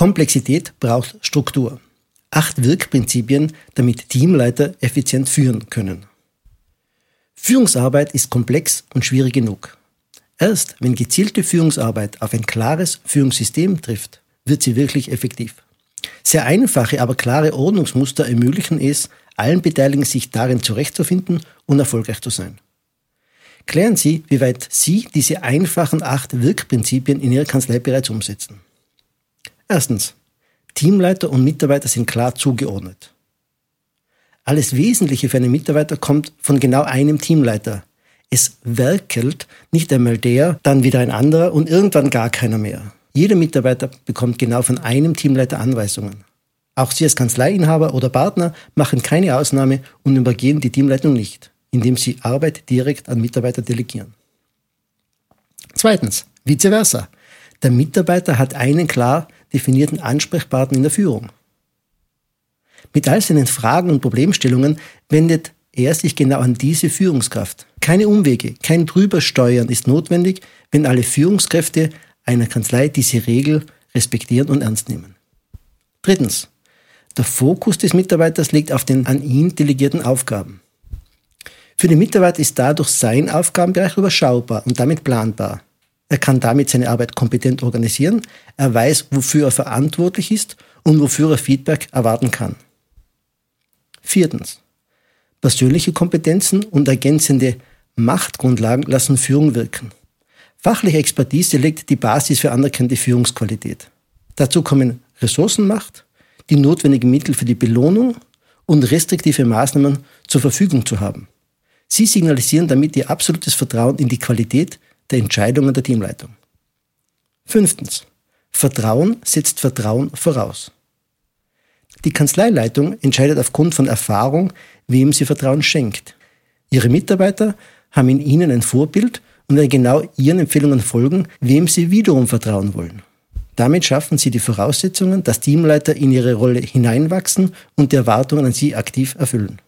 Komplexität braucht Struktur. Acht Wirkprinzipien, damit Teamleiter effizient führen können. Führungsarbeit ist komplex und schwierig genug. Erst wenn gezielte Führungsarbeit auf ein klares Führungssystem trifft, wird sie wirklich effektiv. Sehr einfache, aber klare Ordnungsmuster ermöglichen es, allen Beteiligten sich darin zurechtzufinden und erfolgreich zu sein. Klären Sie, wie weit Sie diese einfachen acht Wirkprinzipien in Ihrer Kanzlei bereits umsetzen. Erstens. Teamleiter und Mitarbeiter sind klar zugeordnet. Alles Wesentliche für einen Mitarbeiter kommt von genau einem Teamleiter. Es werkelt nicht einmal der, dann wieder ein anderer und irgendwann gar keiner mehr. Jeder Mitarbeiter bekommt genau von einem Teamleiter Anweisungen. Auch Sie als Kanzleiinhaber oder Partner machen keine Ausnahme und übergehen die Teamleitung nicht, indem Sie Arbeit direkt an Mitarbeiter delegieren. Zweitens, vice versa. Der Mitarbeiter hat einen klar definierten Ansprechpartner in der Führung. Mit all seinen Fragen und Problemstellungen wendet er sich genau an diese Führungskraft. Keine Umwege, kein Drübersteuern ist notwendig, wenn alle Führungskräfte einer Kanzlei diese Regel respektieren und ernst nehmen. Drittens. Der Fokus des Mitarbeiters liegt auf den an ihn delegierten Aufgaben. Für den Mitarbeiter ist dadurch sein Aufgabenbereich überschaubar und damit planbar. Er kann damit seine Arbeit kompetent organisieren, er weiß, wofür er verantwortlich ist und wofür er Feedback erwarten kann. Viertens. Persönliche Kompetenzen und ergänzende Machtgrundlagen lassen Führung wirken. Fachliche Expertise legt die Basis für anerkannte Führungsqualität. Dazu kommen Ressourcenmacht, die notwendigen Mittel für die Belohnung und restriktive Maßnahmen zur Verfügung zu haben. Sie signalisieren damit ihr absolutes Vertrauen in die Qualität der Entscheidungen der Teamleitung. Fünftens. Vertrauen setzt Vertrauen voraus. Die Kanzleileitung entscheidet aufgrund von Erfahrung, wem sie Vertrauen schenkt. Ihre Mitarbeiter haben in ihnen ein Vorbild und werden genau ihren Empfehlungen folgen, wem sie wiederum vertrauen wollen. Damit schaffen sie die Voraussetzungen, dass Teamleiter in ihre Rolle hineinwachsen und die Erwartungen an sie aktiv erfüllen.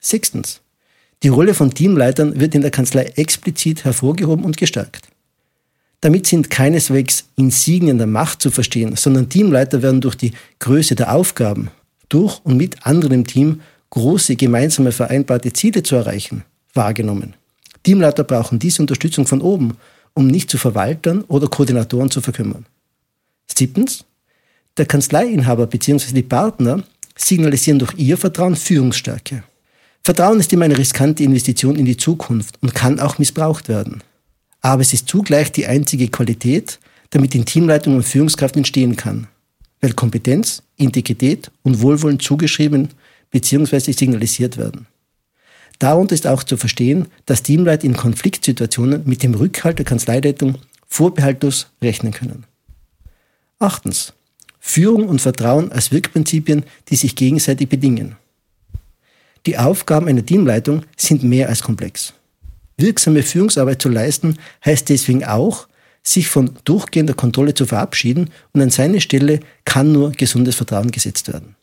Sechstens. Die Rolle von Teamleitern wird in der Kanzlei explizit hervorgehoben und gestärkt. Damit sind keineswegs Insignien der Macht zu verstehen, sondern Teamleiter werden durch die Größe der Aufgaben, durch und mit anderen im Team große gemeinsame vereinbarte Ziele zu erreichen, wahrgenommen. Teamleiter brauchen diese Unterstützung von oben, um nicht zu Verwaltern oder Koordinatoren zu verkümmern. Siebtens, der Kanzleiinhaber bzw. die Partner signalisieren durch ihr Vertrauen Führungsstärke. Vertrauen ist immer eine riskante Investition in die Zukunft und kann auch missbraucht werden. Aber es ist zugleich die einzige Qualität, damit in Teamleitung und Führungskraft entstehen kann, weil Kompetenz, Integrität und Wohlwollen zugeschrieben bzw. signalisiert werden. Darunter ist auch zu verstehen, dass Teamleiter in Konfliktsituationen mit dem Rückhalt der Kanzleileitung vorbehaltlos rechnen können. Achtens. Führung und Vertrauen als Wirkprinzipien, die sich gegenseitig bedingen. Die Aufgaben einer Teamleitung sind mehr als komplex. Wirksame Führungsarbeit zu leisten heißt deswegen auch, sich von durchgehender Kontrolle zu verabschieden und an seine Stelle kann nur gesundes Vertrauen gesetzt werden.